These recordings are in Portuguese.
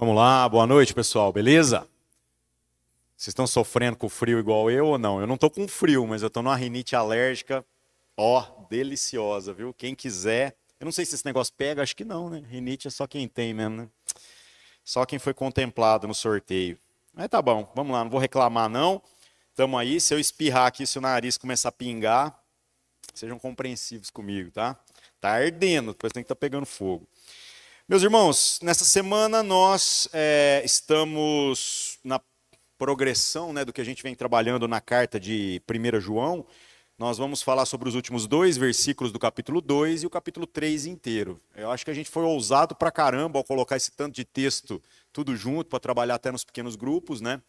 Vamos lá, boa noite, pessoal, beleza? Vocês estão sofrendo com frio igual eu ou não? Eu não estou com frio, mas eu estou numa rinite alérgica, ó, deliciosa, viu? Quem quiser, eu não sei se esse negócio pega, acho que não, né? Rinite é só quem tem mesmo, né? Só quem foi contemplado no sorteio. Mas tá bom, vamos lá, não vou reclamar não. Tamo aí, se eu espirrar aqui, se o nariz começar a pingar, sejam compreensivos comigo, tá? Tá ardendo, depois tem que estar tá pegando fogo. Meus irmãos, nessa semana nós é, estamos na progressão né, do que a gente vem trabalhando na carta de 1 João. Nós vamos falar sobre os últimos dois versículos do capítulo 2 e o capítulo 3 inteiro. Eu acho que a gente foi ousado pra caramba ao colocar esse tanto de texto tudo junto para trabalhar até nos pequenos grupos, né?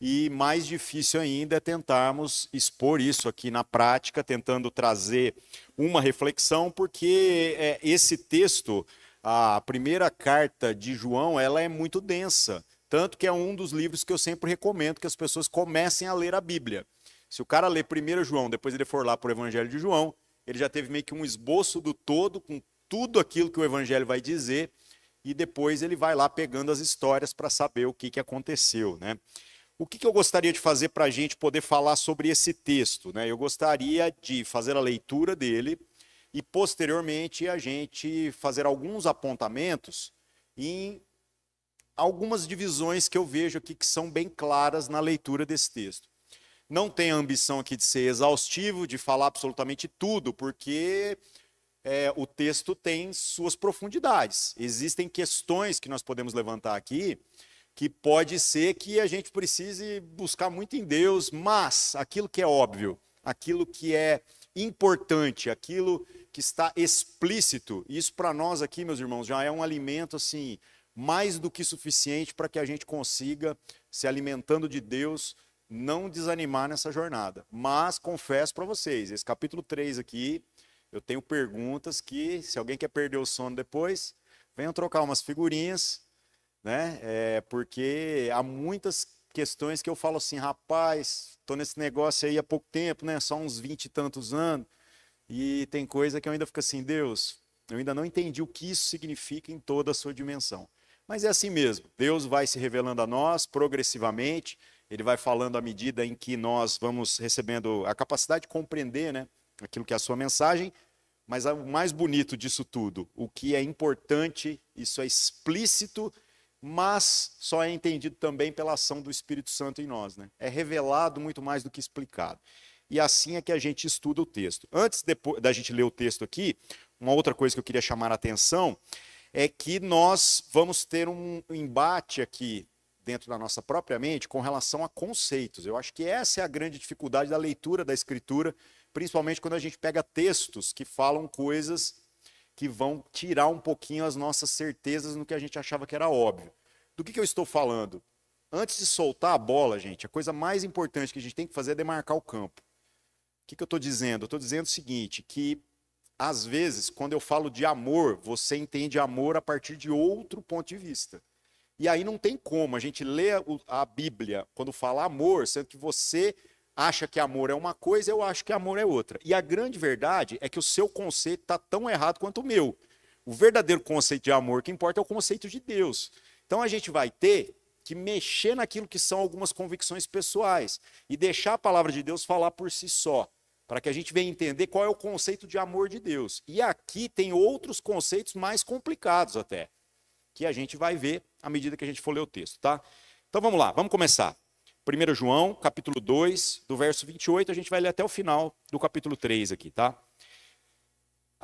E mais difícil ainda é tentarmos expor isso aqui na prática, tentando trazer uma reflexão, porque é, esse texto a primeira carta de João, ela é muito densa, tanto que é um dos livros que eu sempre recomendo que as pessoas comecem a ler a Bíblia. Se o cara ler primeiro João, depois ele for lá para o Evangelho de João, ele já teve meio que um esboço do todo, com tudo aquilo que o Evangelho vai dizer, e depois ele vai lá pegando as histórias para saber o que, que aconteceu. Né? O que, que eu gostaria de fazer para a gente poder falar sobre esse texto? Né? Eu gostaria de fazer a leitura dele, e posteriormente a gente fazer alguns apontamentos em algumas divisões que eu vejo aqui que são bem claras na leitura desse texto. Não tenho a ambição aqui de ser exaustivo, de falar absolutamente tudo, porque é, o texto tem suas profundidades. Existem questões que nós podemos levantar aqui que pode ser que a gente precise buscar muito em Deus, mas aquilo que é óbvio, aquilo que é importante, aquilo que está explícito. Isso para nós aqui, meus irmãos, já é um alimento assim mais do que suficiente para que a gente consiga, se alimentando de Deus, não desanimar nessa jornada. Mas confesso para vocês, esse capítulo 3 aqui, eu tenho perguntas que, se alguém quer perder o sono depois, venham trocar umas figurinhas, né? É, porque há muitas questões que eu falo assim, rapaz, estou nesse negócio aí há pouco tempo, né? Só uns 20 e tantos anos. E tem coisa que eu ainda fico assim, Deus, eu ainda não entendi o que isso significa em toda a sua dimensão. Mas é assim mesmo. Deus vai se revelando a nós progressivamente, ele vai falando à medida em que nós vamos recebendo a capacidade de compreender né, aquilo que é a sua mensagem. Mas o mais bonito disso tudo, o que é importante, isso é explícito, mas só é entendido também pela ação do Espírito Santo em nós. Né? É revelado muito mais do que explicado e assim é que a gente estuda o texto. Antes da gente ler o texto aqui, uma outra coisa que eu queria chamar a atenção é que nós vamos ter um embate aqui dentro da nossa própria mente com relação a conceitos. Eu acho que essa é a grande dificuldade da leitura da escritura, principalmente quando a gente pega textos que falam coisas que vão tirar um pouquinho as nossas certezas no que a gente achava que era óbvio. Do que, que eu estou falando? Antes de soltar a bola, gente, a coisa mais importante que a gente tem que fazer é demarcar o campo. O que, que eu estou dizendo? Eu estou dizendo o seguinte, que às vezes, quando eu falo de amor, você entende amor a partir de outro ponto de vista. E aí não tem como a gente ler a Bíblia quando fala amor, sendo que você acha que amor é uma coisa, eu acho que amor é outra. E a grande verdade é que o seu conceito está tão errado quanto o meu. O verdadeiro conceito de amor que importa é o conceito de Deus. Então a gente vai ter que mexer naquilo que são algumas convicções pessoais e deixar a palavra de Deus falar por si só, para que a gente venha entender qual é o conceito de amor de Deus. E aqui tem outros conceitos mais complicados até, que a gente vai ver à medida que a gente for ler o texto, tá? Então vamos lá, vamos começar. 1 João, capítulo 2, do verso 28, a gente vai ler até o final do capítulo 3 aqui, tá?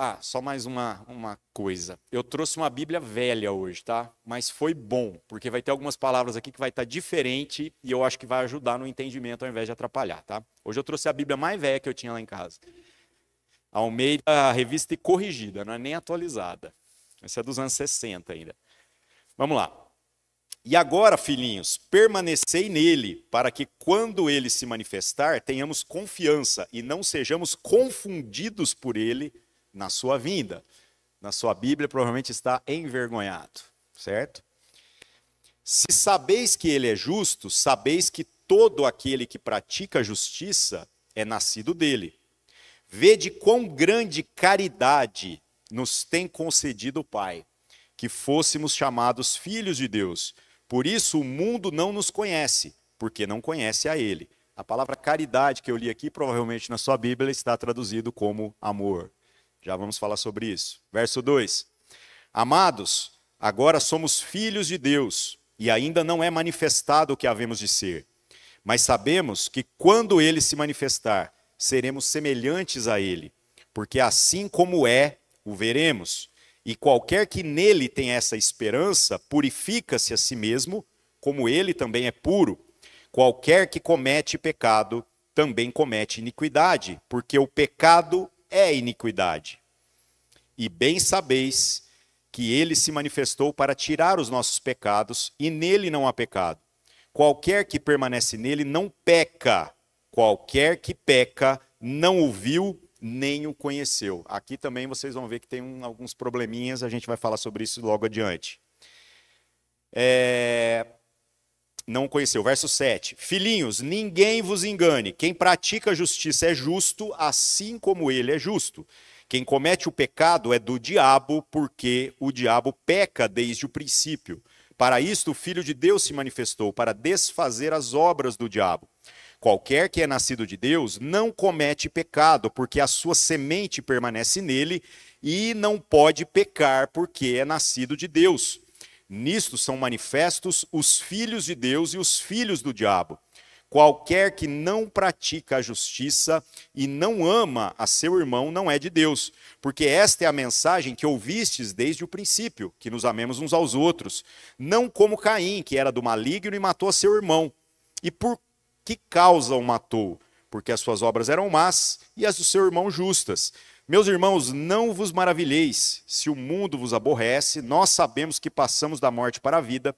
Ah, só mais uma, uma coisa. Eu trouxe uma Bíblia velha hoje, tá? Mas foi bom, porque vai ter algumas palavras aqui que vai estar diferente e eu acho que vai ajudar no entendimento ao invés de atrapalhar, tá? Hoje eu trouxe a Bíblia mais velha que eu tinha lá em casa. Almeida, a revista e corrigida, não é nem atualizada. Essa é dos anos 60 ainda. Vamos lá. E agora, filhinhos, permanecei nele, para que quando ele se manifestar, tenhamos confiança e não sejamos confundidos por ele na sua vinda. Na sua Bíblia provavelmente está envergonhado, certo? Se sabeis que ele é justo, sabeis que todo aquele que pratica justiça é nascido dele. Vede quão grande caridade nos tem concedido o Pai, que fôssemos chamados filhos de Deus. Por isso o mundo não nos conhece, porque não conhece a Ele. A palavra caridade que eu li aqui, provavelmente na sua Bíblia, está traduzido como amor. Já vamos falar sobre isso. Verso 2: Amados, agora somos filhos de Deus, e ainda não é manifestado o que havemos de ser. Mas sabemos que quando ele se manifestar, seremos semelhantes a ele, porque assim como é, o veremos. E qualquer que nele tem essa esperança, purifica-se a si mesmo, como ele também é puro. Qualquer que comete pecado também comete iniquidade, porque o pecado é iniquidade. E bem sabeis que ele se manifestou para tirar os nossos pecados, e nele não há pecado. Qualquer que permanece nele não peca. Qualquer que peca não o viu nem o conheceu. Aqui também vocês vão ver que tem um, alguns probleminhas, a gente vai falar sobre isso logo adiante. É não conheceu. Verso 7. Filhinhos, ninguém vos engane. Quem pratica justiça é justo, assim como ele é justo. Quem comete o pecado é do diabo, porque o diabo peca desde o princípio. Para isto o Filho de Deus se manifestou, para desfazer as obras do diabo. Qualquer que é nascido de Deus não comete pecado, porque a sua semente permanece nele, e não pode pecar, porque é nascido de Deus. Nisto são manifestos os filhos de Deus e os filhos do diabo. Qualquer que não pratica a justiça e não ama a seu irmão não é de Deus, porque esta é a mensagem que ouvistes desde o princípio, que nos amemos uns aos outros, não como Caim, que era do maligno e matou a seu irmão. E por que causa o matou? Porque as suas obras eram más e as do seu irmão justas. Meus irmãos, não vos maravilheis se o mundo vos aborrece, nós sabemos que passamos da morte para a vida,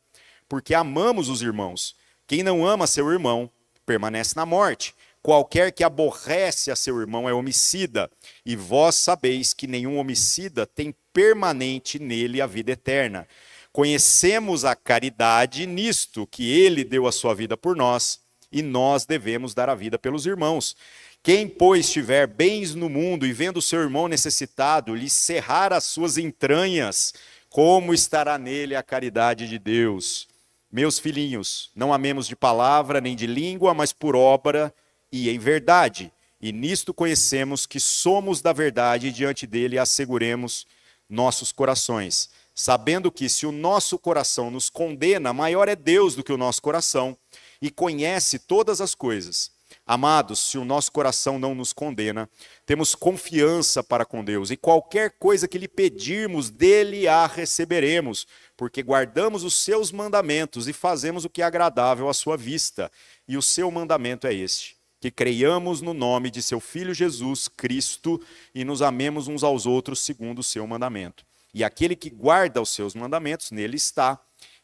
porque amamos os irmãos. Quem não ama seu irmão permanece na morte. Qualquer que aborrece a seu irmão é homicida, e vós sabeis que nenhum homicida tem permanente nele a vida eterna. Conhecemos a caridade nisto, que ele deu a sua vida por nós, e nós devemos dar a vida pelos irmãos. Quem, pois, tiver bens no mundo e vendo seu irmão necessitado, lhe cerrar as suas entranhas, como estará nele a caridade de Deus? Meus filhinhos, não amemos de palavra nem de língua, mas por obra e em verdade. E nisto conhecemos que somos da verdade e diante dele asseguremos nossos corações, sabendo que se o nosso coração nos condena, maior é Deus do que o nosso coração e conhece todas as coisas. Amados, se o nosso coração não nos condena, temos confiança para com Deus, e qualquer coisa que lhe pedirmos, dele a receberemos, porque guardamos os seus mandamentos e fazemos o que é agradável à sua vista. E o seu mandamento é este: que creiamos no nome de seu Filho Jesus Cristo e nos amemos uns aos outros segundo o seu mandamento. E aquele que guarda os seus mandamentos, nele está,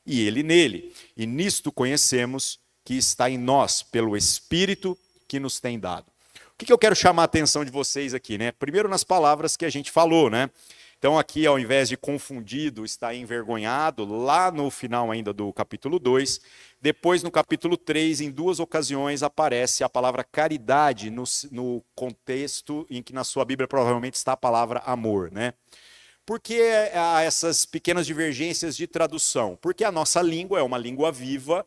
e ele nele. E nisto conhecemos que está em nós, pelo Espírito que nos tem dado. O que, que eu quero chamar a atenção de vocês aqui, né? Primeiro nas palavras que a gente falou, né? Então, aqui, ao invés de confundido, está envergonhado, lá no final ainda do capítulo 2. Depois, no capítulo 3, em duas ocasiões, aparece a palavra caridade no, no contexto em que na sua Bíblia provavelmente está a palavra amor, né? Por que há essas pequenas divergências de tradução? Porque a nossa língua é uma língua viva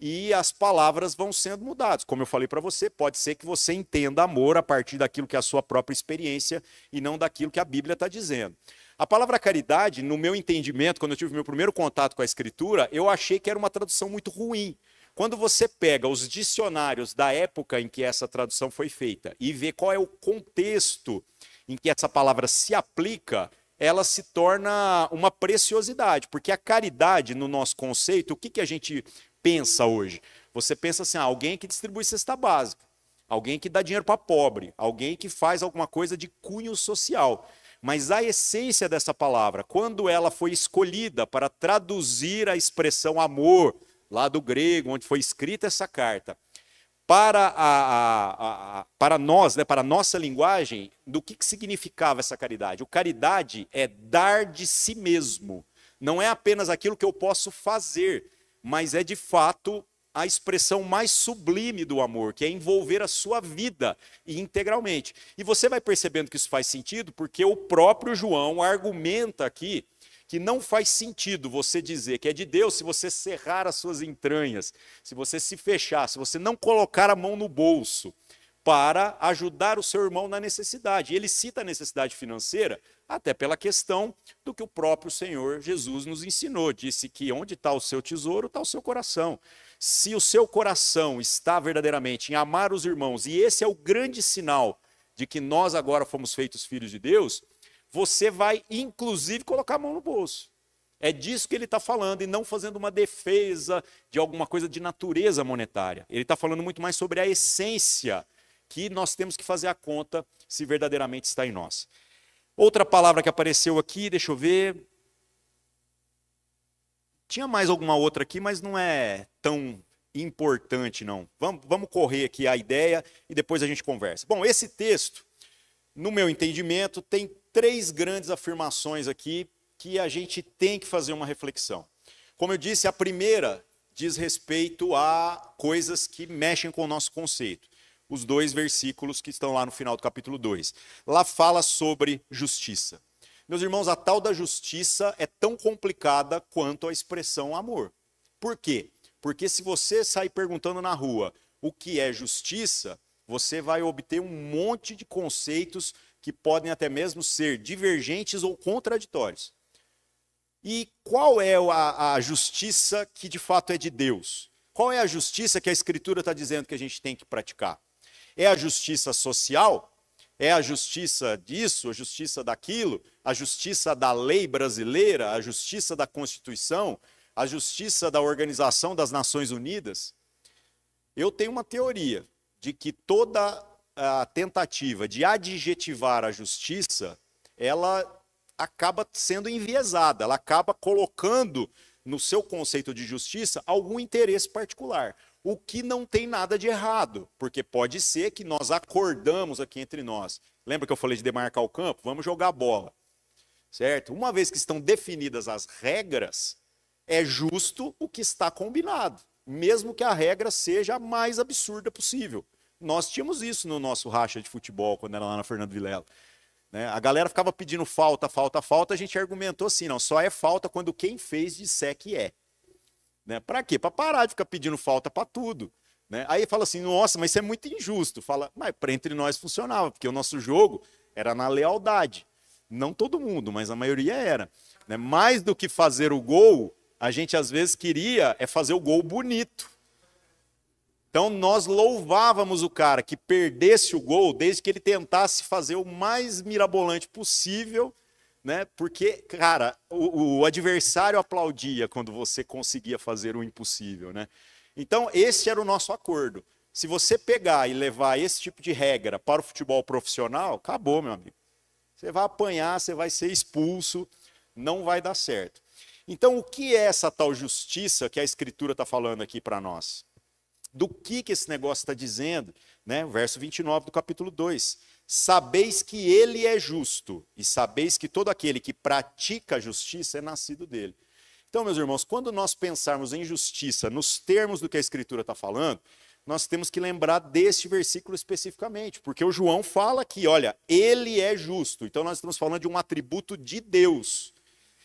e as palavras vão sendo mudadas. Como eu falei para você, pode ser que você entenda amor a partir daquilo que é a sua própria experiência e não daquilo que a Bíblia está dizendo. A palavra caridade, no meu entendimento, quando eu tive meu primeiro contato com a Escritura, eu achei que era uma tradução muito ruim. Quando você pega os dicionários da época em que essa tradução foi feita e vê qual é o contexto em que essa palavra se aplica, ela se torna uma preciosidade, porque a caridade, no nosso conceito, o que, que a gente pensa hoje? Você pensa assim, ah, alguém que distribui cesta básica, alguém que dá dinheiro para pobre, alguém que faz alguma coisa de cunho social. Mas a essência dessa palavra, quando ela foi escolhida para traduzir a expressão amor, lá do grego, onde foi escrita essa carta, para, a, a, a, para nós, né, para a nossa linguagem, do que, que significava essa caridade? O caridade é dar de si mesmo. Não é apenas aquilo que eu posso fazer, mas é de fato a expressão mais sublime do amor, que é envolver a sua vida integralmente. E você vai percebendo que isso faz sentido porque o próprio João argumenta aqui que não faz sentido você dizer que é de Deus se você cerrar as suas entranhas, se você se fechar, se você não colocar a mão no bolso para ajudar o seu irmão na necessidade. Ele cita a necessidade financeira até pela questão do que o próprio Senhor Jesus nos ensinou. Disse que onde está o seu tesouro, está o seu coração. Se o seu coração está verdadeiramente em amar os irmãos, e esse é o grande sinal de que nós agora fomos feitos filhos de Deus, você vai inclusive colocar a mão no bolso. É disso que ele está falando e não fazendo uma defesa de alguma coisa de natureza monetária. Ele está falando muito mais sobre a essência que nós temos que fazer a conta se verdadeiramente está em nós. Outra palavra que apareceu aqui, deixa eu ver. Tinha mais alguma outra aqui, mas não é tão importante, não. Vamos, vamos correr aqui a ideia e depois a gente conversa. Bom, esse texto, no meu entendimento, tem três grandes afirmações aqui que a gente tem que fazer uma reflexão. Como eu disse, a primeira diz respeito a coisas que mexem com o nosso conceito os dois versículos que estão lá no final do capítulo 2. Lá fala sobre justiça. Meus irmãos, a tal da justiça é tão complicada quanto a expressão amor. Por quê? Porque se você sair perguntando na rua o que é justiça, você vai obter um monte de conceitos que podem até mesmo ser divergentes ou contraditórios. E qual é a, a justiça que de fato é de Deus? Qual é a justiça que a Escritura está dizendo que a gente tem que praticar? É a justiça social? É a justiça disso, a justiça daquilo, a justiça da lei brasileira, a justiça da Constituição, a justiça da Organização das Nações Unidas? Eu tenho uma teoria de que toda a tentativa de adjetivar a justiça, ela acaba sendo enviesada, ela acaba colocando no seu conceito de justiça algum interesse particular o que não tem nada de errado, porque pode ser que nós acordamos aqui entre nós. Lembra que eu falei de demarcar o campo? Vamos jogar bola. Certo? Uma vez que estão definidas as regras, é justo o que está combinado, mesmo que a regra seja a mais absurda possível. Nós tínhamos isso no nosso racha de futebol, quando era lá na Fernando Vilela. Né? A galera ficava pedindo falta, falta, falta, a gente argumentou assim, não, só é falta quando quem fez disser que é. Né? Para quê? Para parar de ficar pedindo falta para tudo. Né? Aí fala assim, nossa, mas isso é muito injusto. Fala, mas para entre nós funcionava, porque o nosso jogo era na lealdade. Não todo mundo, mas a maioria era. Né? Mais do que fazer o gol, a gente às vezes queria é fazer o gol bonito. Então nós louvávamos o cara que perdesse o gol desde que ele tentasse fazer o mais mirabolante possível né? Porque, cara, o, o, adversário aplaudia quando você conseguia fazer o impossível, né? Então, esse era o nosso acordo. Se você pegar e levar esse tipo de regra para o futebol profissional, acabou, meu amigo. Você vai apanhar, você vai ser expulso, não vai dar certo. Então, o que é essa tal justiça que a Escritura está falando aqui para nós? Do que, que esse negócio está dizendo? Né? Verso 29 do capítulo 2 sabeis que ele é justo, e sabeis que todo aquele que pratica a justiça é nascido dele. Então, meus irmãos, quando nós pensarmos em justiça nos termos do que a Escritura está falando, nós temos que lembrar deste versículo especificamente, porque o João fala que, olha, ele é justo. Então, nós estamos falando de um atributo de Deus.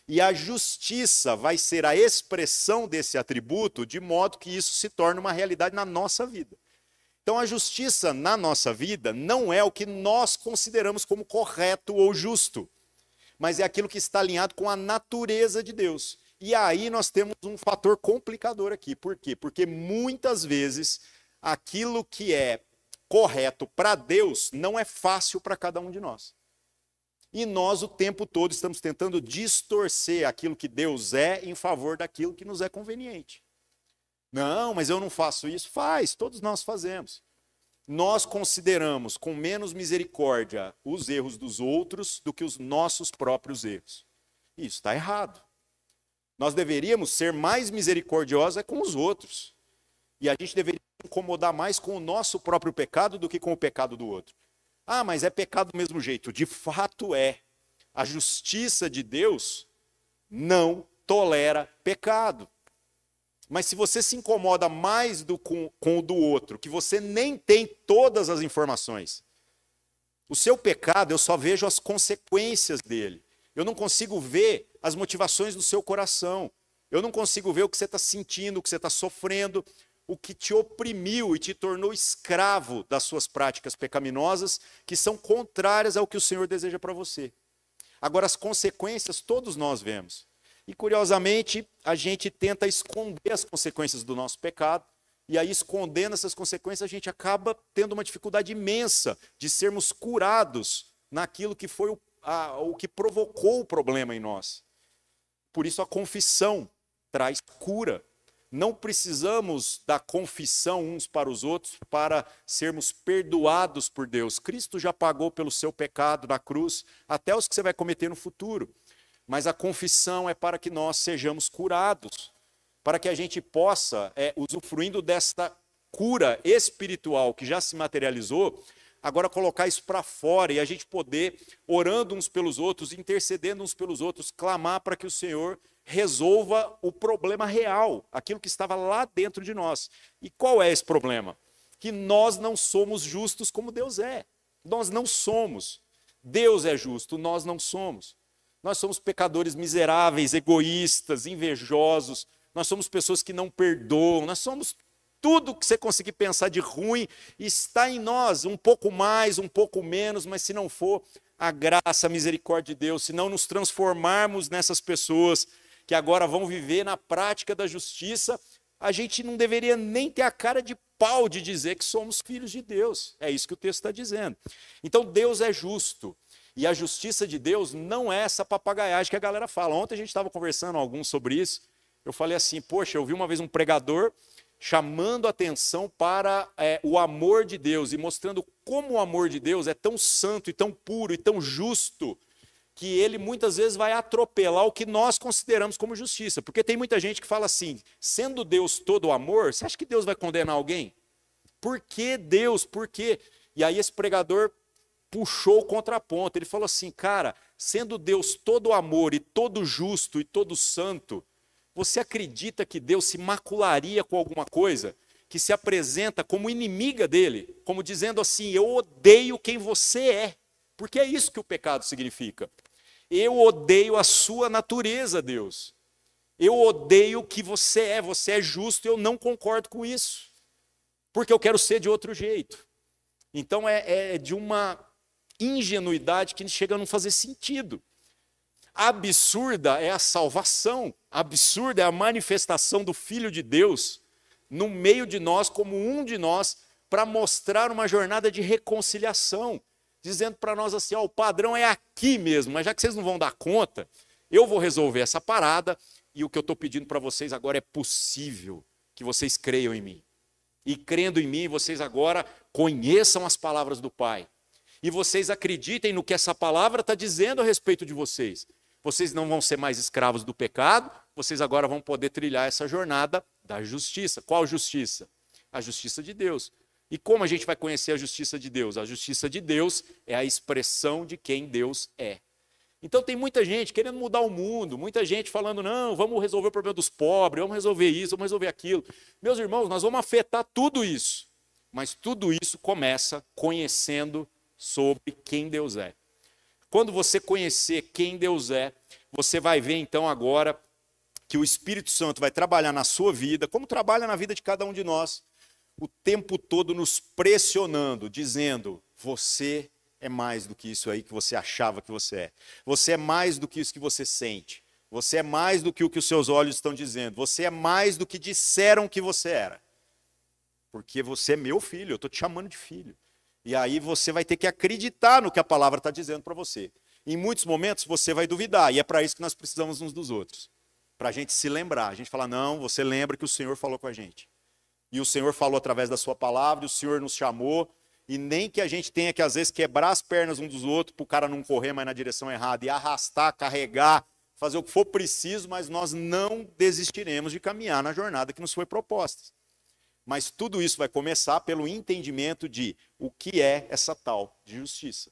E a justiça vai ser a expressão desse atributo, de modo que isso se torne uma realidade na nossa vida. Então, a justiça na nossa vida não é o que nós consideramos como correto ou justo, mas é aquilo que está alinhado com a natureza de Deus. E aí nós temos um fator complicador aqui. Por quê? Porque muitas vezes aquilo que é correto para Deus não é fácil para cada um de nós. E nós o tempo todo estamos tentando distorcer aquilo que Deus é em favor daquilo que nos é conveniente. Não, mas eu não faço isso. Faz, todos nós fazemos. Nós consideramos com menos misericórdia os erros dos outros do que os nossos próprios erros. Isso está errado. Nós deveríamos ser mais misericordiosos com os outros. E a gente deveria incomodar mais com o nosso próprio pecado do que com o pecado do outro. Ah, mas é pecado do mesmo jeito. De fato é. A justiça de Deus não tolera pecado. Mas se você se incomoda mais do, com, com o do outro, que você nem tem todas as informações, o seu pecado eu só vejo as consequências dele. Eu não consigo ver as motivações do seu coração. Eu não consigo ver o que você está sentindo, o que você está sofrendo, o que te oprimiu e te tornou escravo das suas práticas pecaminosas, que são contrárias ao que o Senhor deseja para você. Agora, as consequências todos nós vemos. E curiosamente, a gente tenta esconder as consequências do nosso pecado, e aí, escondendo essas consequências, a gente acaba tendo uma dificuldade imensa de sermos curados naquilo que foi o, a, o que provocou o problema em nós. Por isso, a confissão traz cura. Não precisamos da confissão uns para os outros para sermos perdoados por Deus. Cristo já pagou pelo seu pecado na cruz, até os que você vai cometer no futuro. Mas a confissão é para que nós sejamos curados, para que a gente possa, é, usufruindo desta cura espiritual que já se materializou, agora colocar isso para fora e a gente poder, orando uns pelos outros, intercedendo uns pelos outros, clamar para que o Senhor resolva o problema real, aquilo que estava lá dentro de nós. E qual é esse problema? Que nós não somos justos como Deus é. Nós não somos. Deus é justo, nós não somos. Nós somos pecadores miseráveis, egoístas, invejosos. Nós somos pessoas que não perdoam. Nós somos tudo que você conseguir pensar de ruim está em nós, um pouco mais, um pouco menos, mas se não for a graça, a misericórdia de Deus, se não nos transformarmos nessas pessoas que agora vão viver na prática da justiça, a gente não deveria nem ter a cara de pau de dizer que somos filhos de Deus. É isso que o texto está dizendo. Então Deus é justo. E a justiça de Deus não é essa papagaiagem que a galera fala. Ontem a gente estava conversando alguns sobre isso. Eu falei assim, poxa, eu vi uma vez um pregador chamando atenção para é, o amor de Deus e mostrando como o amor de Deus é tão santo e tão puro e tão justo que ele muitas vezes vai atropelar o que nós consideramos como justiça. Porque tem muita gente que fala assim: sendo Deus todo amor, você acha que Deus vai condenar alguém? Por que Deus? Por quê? E aí esse pregador puxou o contraponto. Ele falou assim: cara, sendo Deus todo amor e todo justo e todo santo, você acredita que Deus se macularia com alguma coisa que se apresenta como inimiga dele, como dizendo assim: eu odeio quem você é? Porque é isso que o pecado significa. Eu odeio a sua natureza, Deus. Eu odeio o que você é. Você é justo e eu não concordo com isso. Porque eu quero ser de outro jeito. Então é, é de uma ingenuidade que chega a não fazer sentido. Absurda é a salvação, absurda é a manifestação do Filho de Deus no meio de nós, como um de nós, para mostrar uma jornada de reconciliação dizendo para nós assim: ó, o padrão é aqui mesmo, mas já que vocês não vão dar conta, eu vou resolver essa parada e o que eu estou pedindo para vocês agora é possível que vocês creiam em mim. E crendo em mim, vocês agora conheçam as palavras do Pai. E vocês acreditem no que essa palavra está dizendo a respeito de vocês. Vocês não vão ser mais escravos do pecado, vocês agora vão poder trilhar essa jornada da justiça. Qual justiça? A justiça de Deus. E como a gente vai conhecer a justiça de Deus? A justiça de Deus é a expressão de quem Deus é. Então tem muita gente querendo mudar o mundo, muita gente falando, não, vamos resolver o problema dos pobres, vamos resolver isso, vamos resolver aquilo. Meus irmãos, nós vamos afetar tudo isso. Mas tudo isso começa conhecendo sobre quem Deus é. Quando você conhecer quem Deus é, você vai ver então agora que o Espírito Santo vai trabalhar na sua vida, como trabalha na vida de cada um de nós o tempo todo nos pressionando, dizendo: você é mais do que isso aí que você achava que você é. Você é mais do que isso que você sente. Você é mais do que o que os seus olhos estão dizendo. Você é mais do que disseram que você era. Porque você é meu filho, eu estou te chamando de filho. E aí você vai ter que acreditar no que a palavra está dizendo para você. Em muitos momentos você vai duvidar, e é para isso que nós precisamos uns dos outros. Para a gente se lembrar. A gente fala, não, você lembra que o Senhor falou com a gente e o Senhor falou através da sua palavra, e o Senhor nos chamou, e nem que a gente tenha que às vezes quebrar as pernas um dos outros para o cara não correr mais na direção errada e arrastar, carregar, fazer o que for preciso, mas nós não desistiremos de caminhar na jornada que nos foi proposta. Mas tudo isso vai começar pelo entendimento de o que é essa tal de justiça.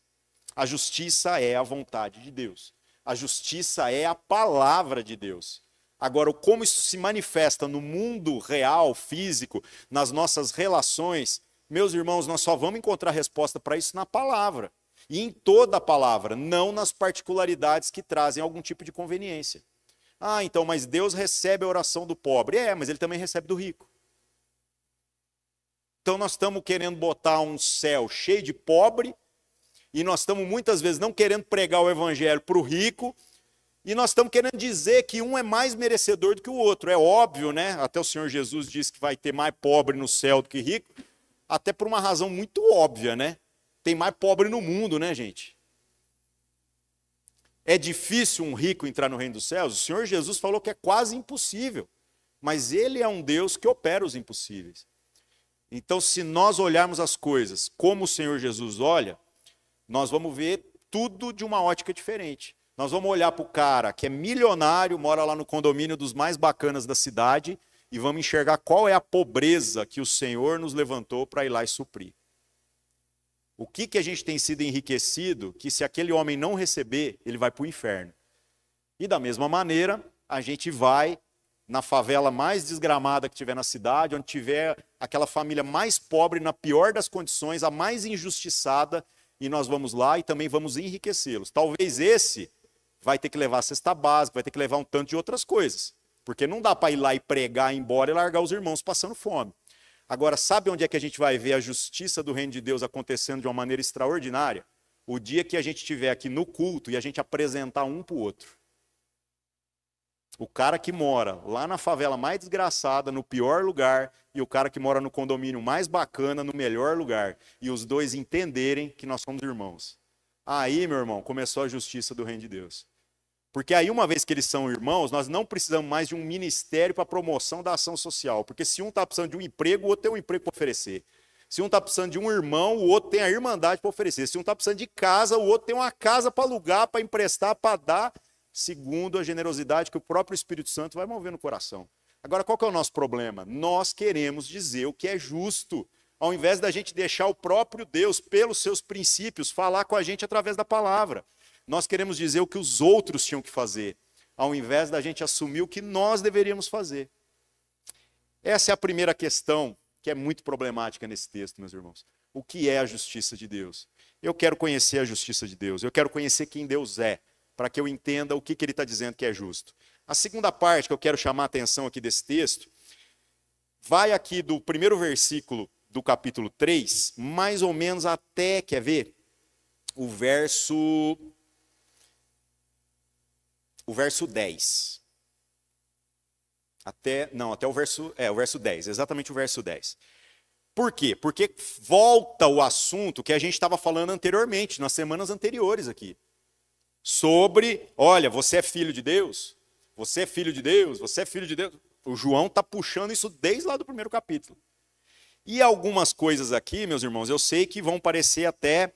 A justiça é a vontade de Deus. A justiça é a palavra de Deus. Agora, como isso se manifesta no mundo real, físico, nas nossas relações, meus irmãos, nós só vamos encontrar resposta para isso na palavra. E em toda a palavra, não nas particularidades que trazem algum tipo de conveniência. Ah, então, mas Deus recebe a oração do pobre. É, mas ele também recebe do rico. Então nós estamos querendo botar um céu cheio de pobre, e nós estamos muitas vezes não querendo pregar o evangelho para o rico, e nós estamos querendo dizer que um é mais merecedor do que o outro. É óbvio, né? Até o Senhor Jesus disse que vai ter mais pobre no céu do que rico, até por uma razão muito óbvia, né? Tem mais pobre no mundo, né, gente? É difícil um rico entrar no reino dos céus? O Senhor Jesus falou que é quase impossível. Mas ele é um Deus que opera os impossíveis. Então, se nós olharmos as coisas como o Senhor Jesus olha, nós vamos ver tudo de uma ótica diferente. Nós vamos olhar para o cara que é milionário, mora lá no condomínio dos mais bacanas da cidade, e vamos enxergar qual é a pobreza que o Senhor nos levantou para ir lá e suprir. O que, que a gente tem sido enriquecido que, se aquele homem não receber, ele vai para o inferno. E da mesma maneira, a gente vai na favela mais desgramada que tiver na cidade, onde tiver aquela família mais pobre, na pior das condições, a mais injustiçada, e nós vamos lá e também vamos enriquecê-los. Talvez esse vai ter que levar a cesta básica, vai ter que levar um tanto de outras coisas. Porque não dá para ir lá e pregar, embora e largar os irmãos passando fome. Agora, sabe onde é que a gente vai ver a justiça do reino de Deus acontecendo de uma maneira extraordinária? O dia que a gente estiver aqui no culto e a gente apresentar um para o outro. O cara que mora lá na favela mais desgraçada, no pior lugar, e o cara que mora no condomínio mais bacana, no melhor lugar. E os dois entenderem que nós somos irmãos. Aí, meu irmão, começou a justiça do reino de Deus. Porque aí, uma vez que eles são irmãos, nós não precisamos mais de um ministério para promoção da ação social. Porque se um está precisando de um emprego, o outro tem um emprego para oferecer. Se um está precisando de um irmão, o outro tem a irmandade para oferecer. Se um está precisando de casa, o outro tem uma casa para alugar, para emprestar, para dar segundo a generosidade que o próprio Espírito Santo vai mover no coração. Agora, qual que é o nosso problema? Nós queremos dizer o que é justo, ao invés da gente deixar o próprio Deus, pelos seus princípios, falar com a gente através da palavra. Nós queremos dizer o que os outros tinham que fazer, ao invés da gente assumir o que nós deveríamos fazer. Essa é a primeira questão que é muito problemática nesse texto, meus irmãos. O que é a justiça de Deus? Eu quero conhecer a justiça de Deus, eu quero conhecer quem Deus é para que eu entenda o que, que ele está dizendo que é justo. A segunda parte que eu quero chamar a atenção aqui desse texto, vai aqui do primeiro versículo do capítulo 3, mais ou menos até, quer ver? O verso. O verso 10. Até, não, até o verso, é, o verso 10, exatamente o verso 10. Por quê? Porque volta o assunto que a gente estava falando anteriormente, nas semanas anteriores aqui sobre, olha, você é filho de Deus, você é filho de Deus, você é filho de Deus. O João está puxando isso desde lá do primeiro capítulo. E algumas coisas aqui, meus irmãos, eu sei que vão parecer até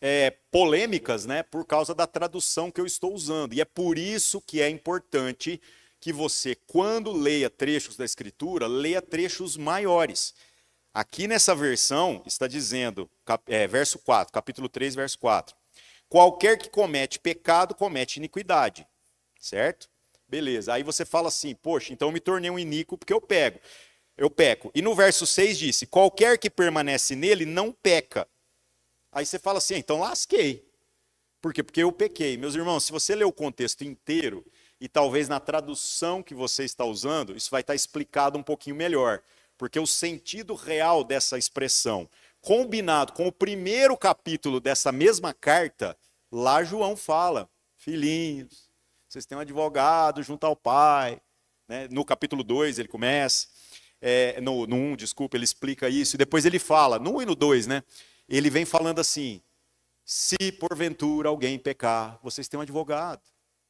é, polêmicas, né, por causa da tradução que eu estou usando. E é por isso que é importante que você, quando leia trechos da Escritura, leia trechos maiores. Aqui nessa versão está dizendo, é, verso 4, capítulo 3, verso 4. Qualquer que comete pecado, comete iniquidade. Certo? Beleza. Aí você fala assim, poxa, então eu me tornei um iníquo porque eu pego. Eu peco. E no verso 6 disse: qualquer que permanece nele não peca. Aí você fala assim, então lasquei. Por quê? Porque eu pequei. Meus irmãos, se você ler o contexto inteiro, e talvez na tradução que você está usando, isso vai estar explicado um pouquinho melhor. Porque o sentido real dessa expressão combinado com o primeiro capítulo dessa mesma carta, lá João fala: filhinhos, vocês têm um advogado junto ao pai. Né? No capítulo 2 ele começa, é, no, 1, um, desculpa, ele explica isso, e depois ele fala, no 1 um e no 2, né? Ele vem falando assim: se porventura alguém pecar, vocês têm um advogado.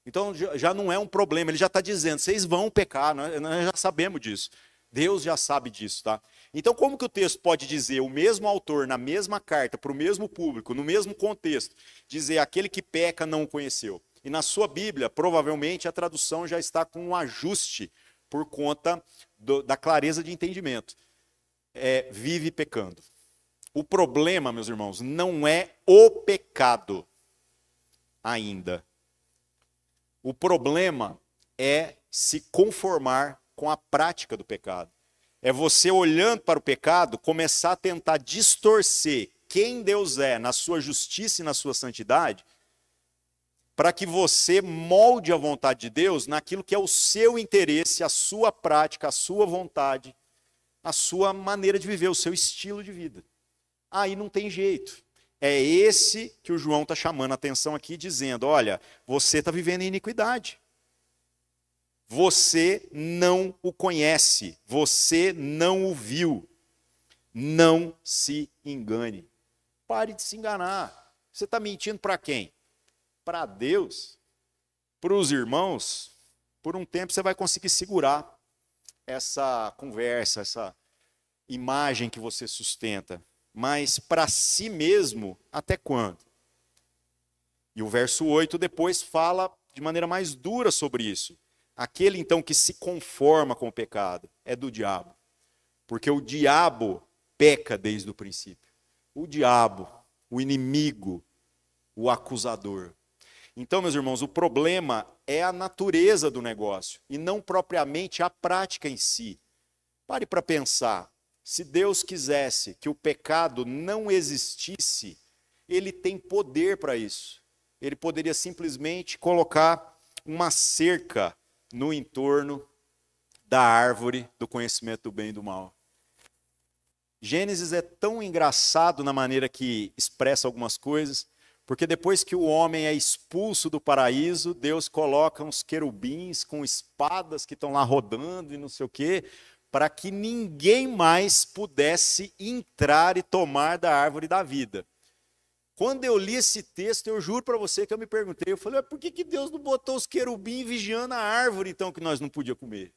Então já não é um problema, ele já está dizendo, vocês vão pecar, nós já sabemos disso. Deus já sabe disso, tá? Então, como que o texto pode dizer, o mesmo autor, na mesma carta, para o mesmo público, no mesmo contexto, dizer aquele que peca não o conheceu? E na sua Bíblia, provavelmente a tradução já está com um ajuste por conta do, da clareza de entendimento. É, vive pecando. O problema, meus irmãos, não é o pecado ainda. O problema é se conformar com a prática do pecado. É você olhando para o pecado, começar a tentar distorcer quem Deus é na sua justiça e na sua santidade, para que você molde a vontade de Deus naquilo que é o seu interesse, a sua prática, a sua vontade, a sua maneira de viver, o seu estilo de vida. Aí não tem jeito. É esse que o João está chamando a atenção aqui, dizendo: olha, você está vivendo em iniquidade. Você não o conhece, você não o viu. Não se engane. Pare de se enganar. Você está mentindo para quem? Para Deus. Para os irmãos, por um tempo você vai conseguir segurar essa conversa, essa imagem que você sustenta. Mas para si mesmo, até quando? E o verso 8 depois fala de maneira mais dura sobre isso. Aquele então que se conforma com o pecado é do diabo. Porque o diabo peca desde o princípio. O diabo, o inimigo, o acusador. Então, meus irmãos, o problema é a natureza do negócio e não propriamente a prática em si. Pare para pensar. Se Deus quisesse que o pecado não existisse, ele tem poder para isso. Ele poderia simplesmente colocar uma cerca no entorno da árvore do conhecimento do bem e do mal. Gênesis é tão engraçado na maneira que expressa algumas coisas, porque depois que o homem é expulso do paraíso, Deus coloca uns querubins com espadas que estão lá rodando e não sei o quê, para que ninguém mais pudesse entrar e tomar da árvore da vida. Quando eu li esse texto, eu juro para você que eu me perguntei, eu falei, por que, que Deus não botou os querubins vigiando a árvore então que nós não podíamos comer?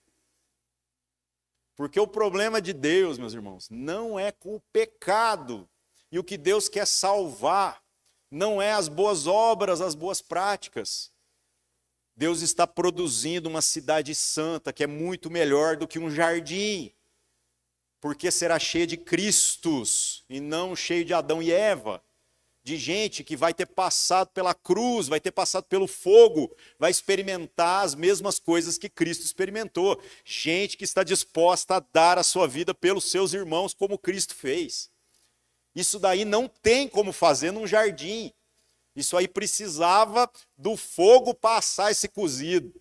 Porque o problema de Deus, meus irmãos, não é com o pecado. E o que Deus quer salvar não é as boas obras, as boas práticas. Deus está produzindo uma cidade santa que é muito melhor do que um jardim, porque será cheia de Cristos e não cheio de Adão e Eva de gente que vai ter passado pela cruz, vai ter passado pelo fogo, vai experimentar as mesmas coisas que Cristo experimentou. Gente que está disposta a dar a sua vida pelos seus irmãos, como Cristo fez. Isso daí não tem como fazer num jardim. Isso aí precisava do fogo passar esse cozido,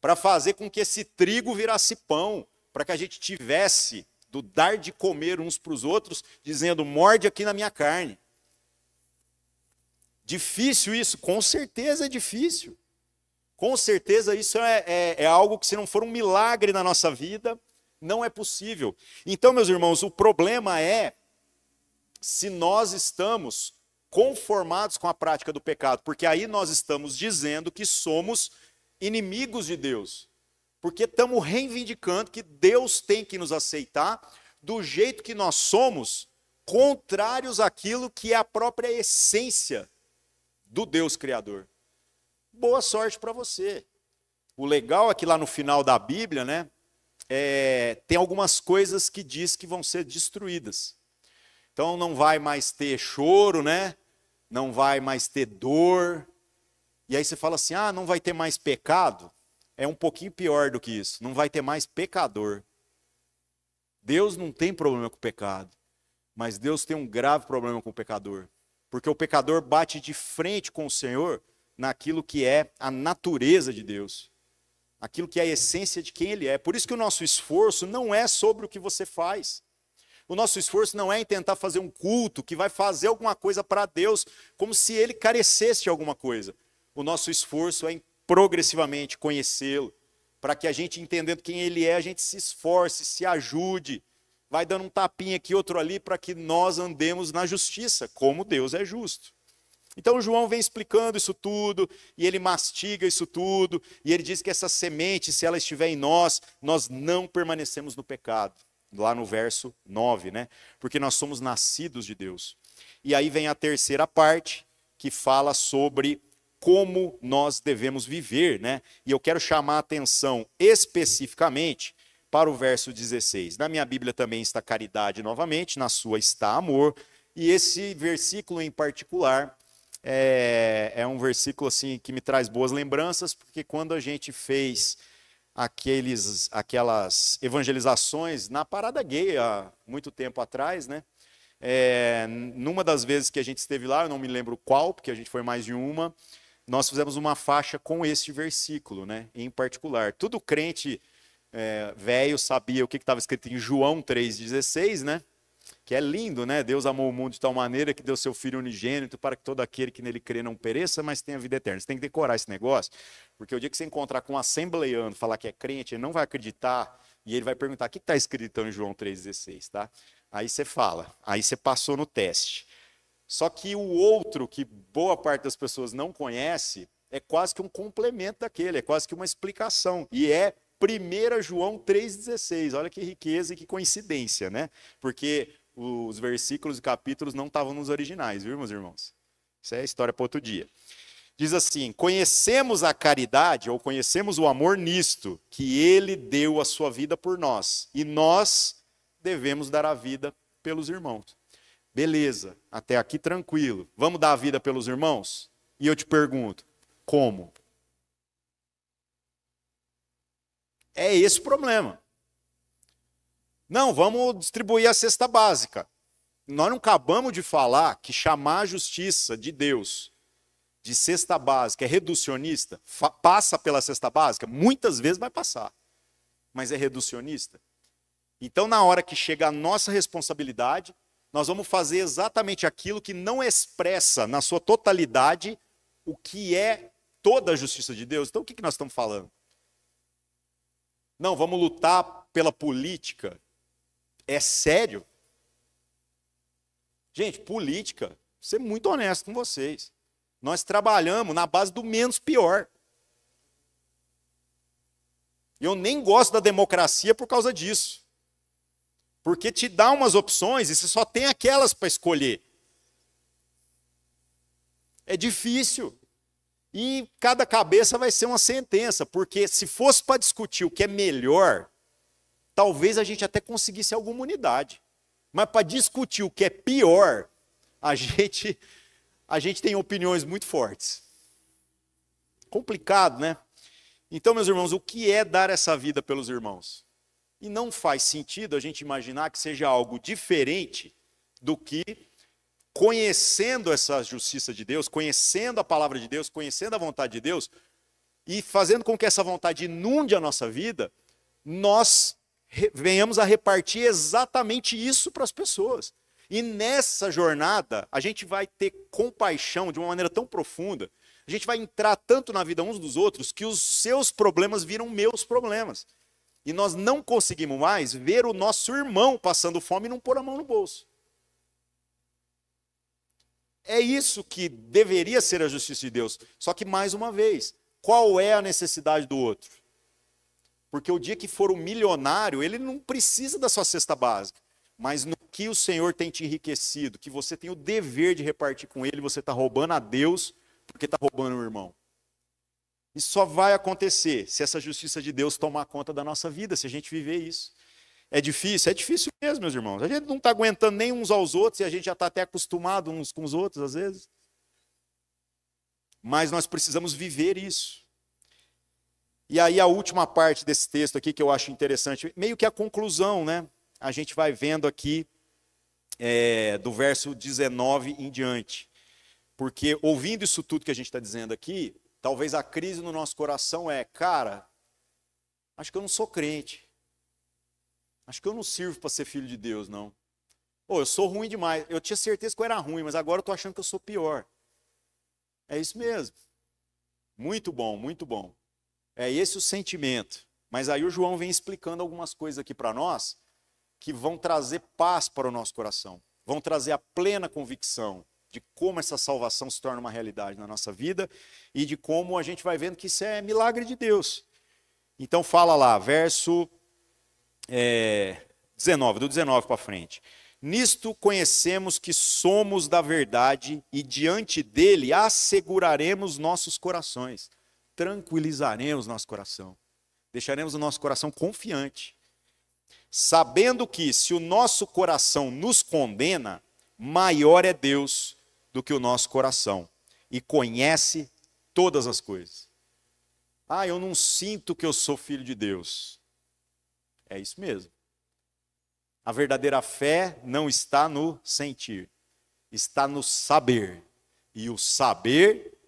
para fazer com que esse trigo virasse pão, para que a gente tivesse do dar de comer uns para os outros, dizendo: morde aqui na minha carne. Difícil isso? Com certeza é difícil. Com certeza isso é, é, é, algo que, se não for um milagre na nossa vida, não é possível. Então, meus irmãos, o problema é se nós estamos conformados com a prática do pecado, porque aí nós estamos dizendo que somos inimigos de Deus, porque estamos reivindicando que Deus tem que nos aceitar do jeito que nós somos, contrários àquilo que é a própria essência do Deus Criador. Boa sorte para você. O legal é que lá no final da Bíblia, né, é, tem algumas coisas que diz que vão ser destruídas. Então não vai mais ter choro, né? Não vai mais ter dor. E aí você fala assim: "Ah, não vai ter mais pecado?" É um pouquinho pior do que isso. Não vai ter mais pecador. Deus não tem problema com o pecado, mas Deus tem um grave problema com o pecador. Porque o pecador bate de frente com o Senhor naquilo que é a natureza de Deus, aquilo que é a essência de quem Ele é. Por isso que o nosso esforço não é sobre o que você faz. O nosso esforço não é em tentar fazer um culto que vai fazer alguma coisa para Deus, como se Ele carecesse de alguma coisa. O nosso esforço é em progressivamente conhecê-lo, para que a gente, entendendo quem Ele é, a gente se esforce, se ajude, vai dando um tapinha aqui, outro ali, para que nós andemos na justiça, como Deus é justo. Então João vem explicando isso tudo, e ele mastiga isso tudo, e ele diz que essa semente, se ela estiver em nós, nós não permanecemos no pecado. Lá no verso 9, né? Porque nós somos nascidos de Deus. E aí vem a terceira parte, que fala sobre como nós devemos viver, né? E eu quero chamar a atenção especificamente para o verso 16. Na minha Bíblia também está caridade novamente, na sua está amor. E esse versículo em particular é, é um versículo assim que me traz boas lembranças, porque quando a gente fez aqueles, aquelas evangelizações na parada gay há muito tempo atrás, né? É, numa das vezes que a gente esteve lá, eu não me lembro qual, porque a gente foi mais de uma, nós fizemos uma faixa com este versículo, né, em particular. Todo crente é, velho sabia o que estava escrito em João 3,16, né? Que é lindo, né? Deus amou o mundo de tal maneira que deu seu Filho unigênito para que todo aquele que nele crê não pereça, mas tenha vida eterna. Você tem que decorar esse negócio, porque o dia que você encontrar com um assembleiano, falar que é crente, ele não vai acreditar e ele vai perguntar o que está escrito em João 3,16, tá? Aí você fala, aí você passou no teste. Só que o outro, que boa parte das pessoas não conhece, é quase que um complemento daquele, é quase que uma explicação. E é 1 João 3,16. Olha que riqueza e que coincidência, né? Porque os versículos e capítulos não estavam nos originais, viu, meus irmãos? Isso é história para outro dia. Diz assim: Conhecemos a caridade, ou conhecemos o amor nisto, que ele deu a sua vida por nós, e nós devemos dar a vida pelos irmãos. Beleza, até aqui tranquilo. Vamos dar a vida pelos irmãos? E eu te pergunto, como? É esse o problema. Não, vamos distribuir a cesta básica. Nós não acabamos de falar que chamar a justiça de Deus de cesta básica é reducionista? Passa pela cesta básica? Muitas vezes vai passar. Mas é reducionista? Então, na hora que chega a nossa responsabilidade, nós vamos fazer exatamente aquilo que não expressa na sua totalidade o que é toda a justiça de Deus. Então, o que nós estamos falando? Não, vamos lutar pela política. É sério? Gente, política, vou ser muito honesto com vocês. Nós trabalhamos na base do menos pior. Eu nem gosto da democracia por causa disso. Porque te dá umas opções e você só tem aquelas para escolher. É difícil. E cada cabeça vai ser uma sentença, porque se fosse para discutir o que é melhor, talvez a gente até conseguisse alguma unidade. Mas para discutir o que é pior, a gente a gente tem opiniões muito fortes. Complicado, né? Então, meus irmãos, o que é dar essa vida pelos irmãos? E não faz sentido a gente imaginar que seja algo diferente do que conhecendo essa justiça de Deus, conhecendo a palavra de Deus, conhecendo a vontade de Deus e fazendo com que essa vontade inunde a nossa vida, nós venhamos a repartir exatamente isso para as pessoas. E nessa jornada, a gente vai ter compaixão de uma maneira tão profunda, a gente vai entrar tanto na vida uns dos outros que os seus problemas viram meus problemas. E nós não conseguimos mais ver o nosso irmão passando fome e não pôr a mão no bolso. É isso que deveria ser a justiça de Deus. Só que, mais uma vez, qual é a necessidade do outro? Porque o dia que for um milionário, ele não precisa da sua cesta básica. Mas no que o Senhor tem te enriquecido, que você tem o dever de repartir com ele, você está roubando a Deus porque está roubando o irmão. Isso só vai acontecer se essa justiça de Deus tomar conta da nossa vida, se a gente viver isso. É difícil? É difícil mesmo, meus irmãos. A gente não está aguentando nem uns aos outros e a gente já está até acostumado uns com os outros, às vezes. Mas nós precisamos viver isso. E aí a última parte desse texto aqui que eu acho interessante, meio que a conclusão, né? A gente vai vendo aqui é, do verso 19 em diante. Porque ouvindo isso tudo que a gente está dizendo aqui, Talvez a crise no nosso coração é, cara, acho que eu não sou crente. Acho que eu não sirvo para ser filho de Deus, não. Pô, eu sou ruim demais. Eu tinha certeza que eu era ruim, mas agora eu estou achando que eu sou pior. É isso mesmo. Muito bom, muito bom. É esse o sentimento. Mas aí o João vem explicando algumas coisas aqui para nós que vão trazer paz para o nosso coração, vão trazer a plena convicção de como essa salvação se torna uma realidade na nossa vida e de como a gente vai vendo que isso é milagre de Deus. Então fala lá, verso é, 19, do 19 para frente. Nisto conhecemos que somos da verdade e diante dele asseguraremos nossos corações, tranquilizaremos nosso coração, deixaremos o nosso coração confiante, sabendo que se o nosso coração nos condena, maior é Deus do que o nosso coração e conhece todas as coisas. Ah, eu não sinto que eu sou filho de Deus. É isso mesmo. A verdadeira fé não está no sentir, está no saber. E o saber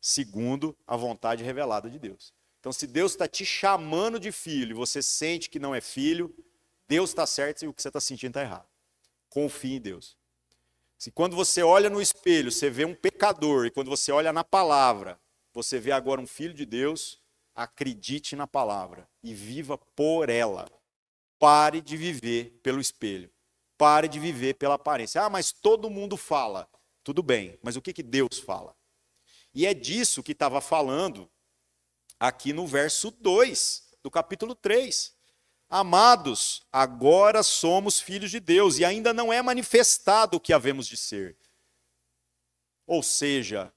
segundo a vontade revelada de Deus. Então, se Deus está te chamando de filho e você sente que não é filho, Deus está certo e o que você está sentindo está errado. Confie em Deus. Se quando você olha no espelho, você vê um pecador, e quando você olha na palavra, você vê agora um filho de Deus, acredite na palavra e viva por ela. Pare de viver pelo espelho. Pare de viver pela aparência. Ah, mas todo mundo fala. Tudo bem, mas o que, que Deus fala? E é disso que estava falando aqui no verso 2 do capítulo 3. Amados, agora somos filhos de Deus e ainda não é manifestado o que havemos de ser. Ou seja,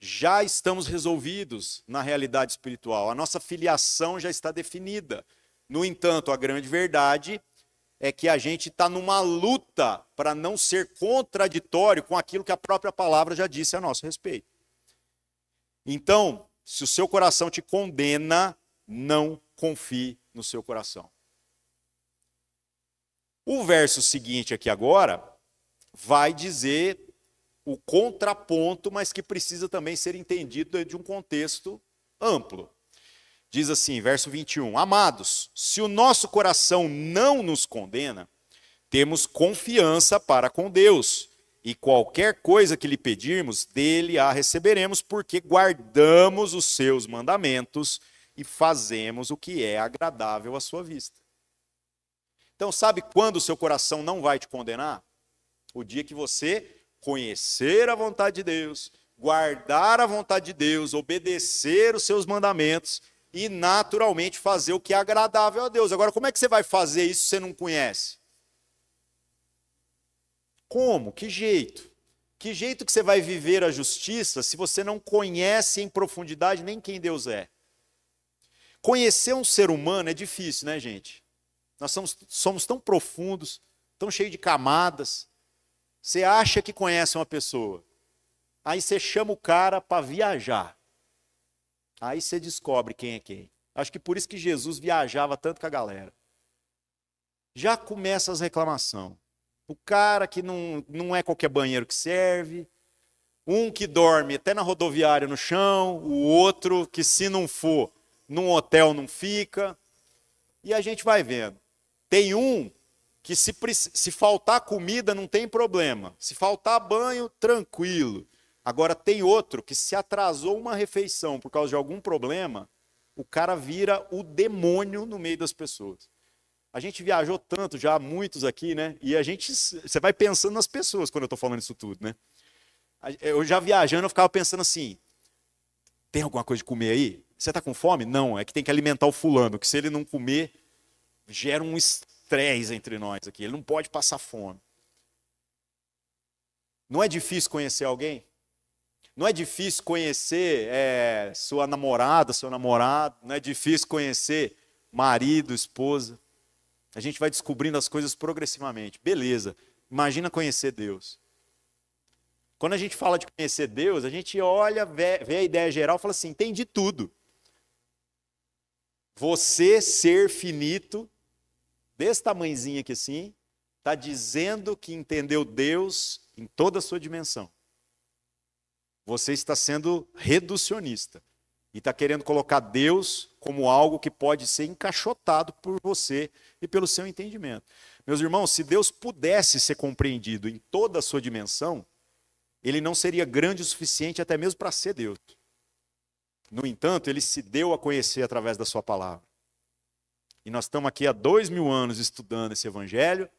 já estamos resolvidos na realidade espiritual, a nossa filiação já está definida. No entanto, a grande verdade é que a gente está numa luta para não ser contraditório com aquilo que a própria palavra já disse a nosso respeito. Então, se o seu coração te condena, não confie no seu coração. O verso seguinte aqui agora vai dizer o contraponto, mas que precisa também ser entendido de um contexto amplo. Diz assim, verso 21: Amados, se o nosso coração não nos condena, temos confiança para com Deus, e qualquer coisa que lhe pedirmos, dele a receberemos, porque guardamos os seus mandamentos e fazemos o que é agradável à sua vista. Então, sabe quando o seu coração não vai te condenar? O dia que você conhecer a vontade de Deus, guardar a vontade de Deus, obedecer os seus mandamentos e naturalmente fazer o que é agradável a Deus. Agora, como é que você vai fazer isso se você não conhece? Como? Que jeito? Que jeito que você vai viver a justiça se você não conhece em profundidade nem quem Deus é? Conhecer um ser humano é difícil, né, gente? Nós somos, somos tão profundos, tão cheios de camadas. Você acha que conhece uma pessoa, aí você chama o cara para viajar. Aí você descobre quem é quem. Acho que por isso que Jesus viajava tanto com a galera. Já começa as reclamações. O cara que não, não é qualquer banheiro que serve, um que dorme até na rodoviária no chão, o outro que, se não for num hotel, não fica. E a gente vai vendo. Tem um que se, se faltar comida não tem problema, se faltar banho, tranquilo. Agora tem outro que se atrasou uma refeição por causa de algum problema, o cara vira o demônio no meio das pessoas. A gente viajou tanto já, muitos aqui, né? E a gente, você vai pensando nas pessoas quando eu estou falando isso tudo, né? Eu já viajando, eu ficava pensando assim: tem alguma coisa de comer aí? Você está com fome? Não, é que tem que alimentar o fulano, que se ele não comer, gera um estresse entre nós aqui. Ele não pode passar fome. Não é difícil conhecer alguém? Não é difícil conhecer é, sua namorada, seu namorado? Não é difícil conhecer marido, esposa? A gente vai descobrindo as coisas progressivamente. Beleza. Imagina conhecer Deus. Quando a gente fala de conhecer Deus, a gente olha, vê, vê a ideia geral e fala assim: entendi tudo. Você ser finito desse tamanhozinho aqui assim, está dizendo que entendeu Deus em toda a sua dimensão. Você está sendo reducionista e está querendo colocar Deus como algo que pode ser encaixotado por você e pelo seu entendimento. Meus irmãos, se Deus pudesse ser compreendido em toda a sua dimensão, ele não seria grande o suficiente até mesmo para ser Deus. No entanto, ele se deu a conhecer através da sua palavra. E nós estamos aqui há dois mil anos estudando esse evangelho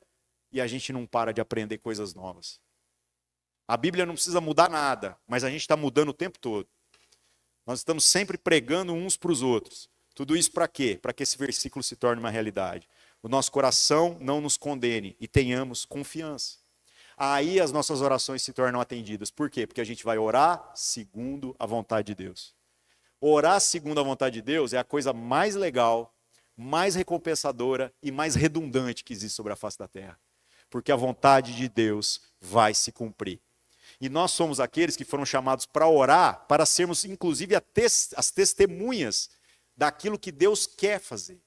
e a gente não para de aprender coisas novas. A Bíblia não precisa mudar nada, mas a gente está mudando o tempo todo. Nós estamos sempre pregando uns para os outros. Tudo isso para quê? Para que esse versículo se torne uma realidade. O nosso coração não nos condene e tenhamos confiança. Aí as nossas orações se tornam atendidas. Por quê? Porque a gente vai orar segundo a vontade de Deus. Orar segundo a vontade de Deus é a coisa mais legal mais recompensadora e mais redundante que existe sobre a face da terra. Porque a vontade de Deus vai se cumprir. E nós somos aqueles que foram chamados para orar, para sermos, inclusive, as testemunhas daquilo que Deus quer fazer.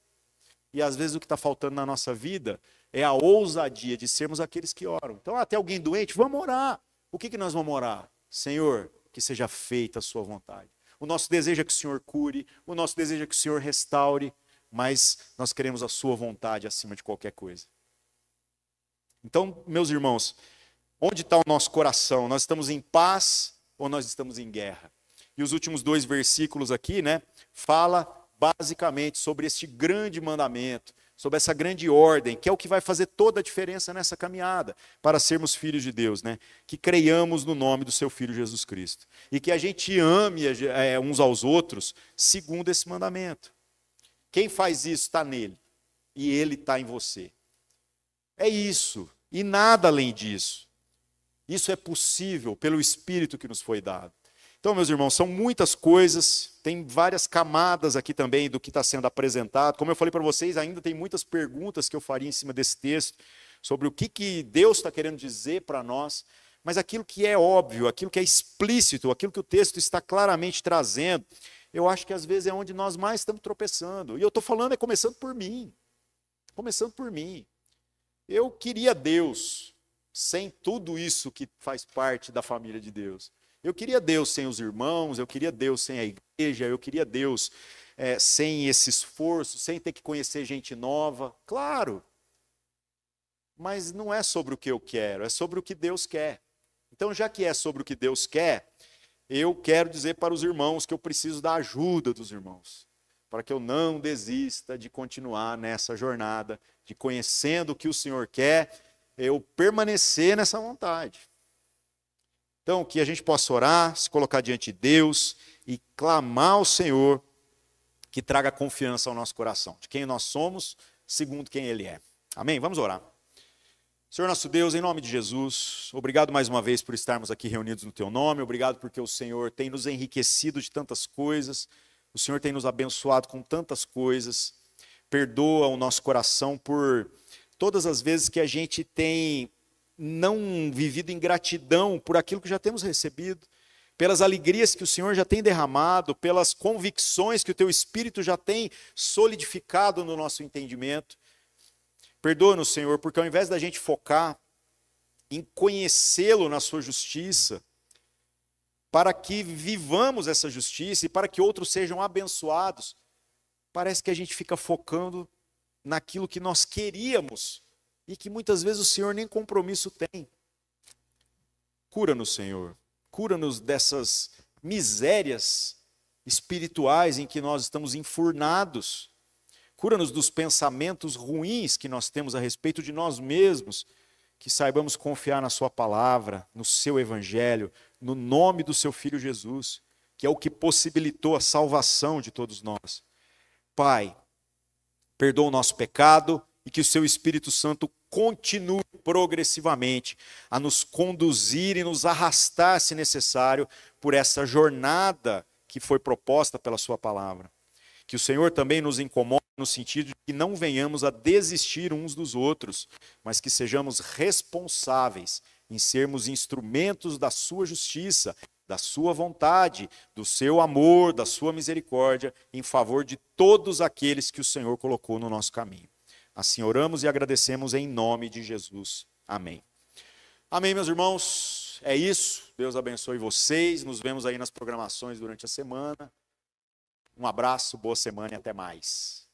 E às vezes o que está faltando na nossa vida é a ousadia de sermos aqueles que oram. Então, até alguém doente, vamos orar. O que, que nós vamos orar? Senhor, que seja feita a sua vontade. o nosso desejo é que o Senhor cure, o nosso desejo é que o Senhor restaure, mas nós queremos a Sua vontade acima de qualquer coisa. Então, meus irmãos, onde está o nosso coração? Nós estamos em paz ou nós estamos em guerra? E os últimos dois versículos aqui, né, fala basicamente sobre este grande mandamento, sobre essa grande ordem, que é o que vai fazer toda a diferença nessa caminhada para sermos filhos de Deus, né? Que creiamos no nome do seu filho Jesus Cristo e que a gente ame é, uns aos outros segundo esse mandamento. Quem faz isso está nele e ele está em você. É isso e nada além disso. Isso é possível pelo Espírito que nos foi dado. Então, meus irmãos, são muitas coisas, tem várias camadas aqui também do que está sendo apresentado. Como eu falei para vocês, ainda tem muitas perguntas que eu faria em cima desse texto, sobre o que, que Deus está querendo dizer para nós, mas aquilo que é óbvio, aquilo que é explícito, aquilo que o texto está claramente trazendo, eu acho que às vezes é onde nós mais estamos tropeçando. E eu estou falando é começando por mim. Começando por mim. Eu queria Deus sem tudo isso que faz parte da família de Deus. Eu queria Deus sem os irmãos, eu queria Deus sem a igreja, eu queria Deus é, sem esse esforço, sem ter que conhecer gente nova. Claro. Mas não é sobre o que eu quero, é sobre o que Deus quer. Então, já que é sobre o que Deus quer, eu quero dizer para os irmãos que eu preciso da ajuda dos irmãos, para que eu não desista de continuar nessa jornada, de conhecendo o que o Senhor quer, eu permanecer nessa vontade. Então, que a gente possa orar, se colocar diante de Deus e clamar ao Senhor que traga confiança ao nosso coração, de quem nós somos, segundo quem Ele é. Amém? Vamos orar. Senhor nosso Deus, em nome de Jesus, obrigado mais uma vez por estarmos aqui reunidos no Teu nome, obrigado porque o Senhor tem nos enriquecido de tantas coisas, o Senhor tem nos abençoado com tantas coisas. Perdoa o nosso coração por todas as vezes que a gente tem não vivido em gratidão por aquilo que já temos recebido, pelas alegrias que o Senhor já tem derramado, pelas convicções que o teu Espírito já tem solidificado no nosso entendimento. Perdoa-nos, Senhor, porque ao invés da gente focar em conhecê-lo na sua justiça, para que vivamos essa justiça e para que outros sejam abençoados, parece que a gente fica focando naquilo que nós queríamos e que muitas vezes o Senhor nem compromisso tem. Cura-nos, Senhor. Cura-nos dessas misérias espirituais em que nós estamos enfurnados. Cura-nos dos pensamentos ruins que nós temos a respeito de nós mesmos. Que saibamos confiar na Sua palavra, no Seu Evangelho, no nome do Seu Filho Jesus, que é o que possibilitou a salvação de todos nós. Pai, perdoa o nosso pecado e que o seu Espírito Santo continue progressivamente a nos conduzir e nos arrastar, se necessário, por essa jornada que foi proposta pela Sua palavra. Que o Senhor também nos incomode no sentido de que não venhamos a desistir uns dos outros, mas que sejamos responsáveis em sermos instrumentos da Sua justiça, da Sua vontade, do Seu amor, da Sua misericórdia, em favor de todos aqueles que o Senhor colocou no nosso caminho. Assim oramos e agradecemos em nome de Jesus. Amém. Amém, meus irmãos. É isso. Deus abençoe vocês. Nos vemos aí nas programações durante a semana. Um abraço, boa semana e até mais.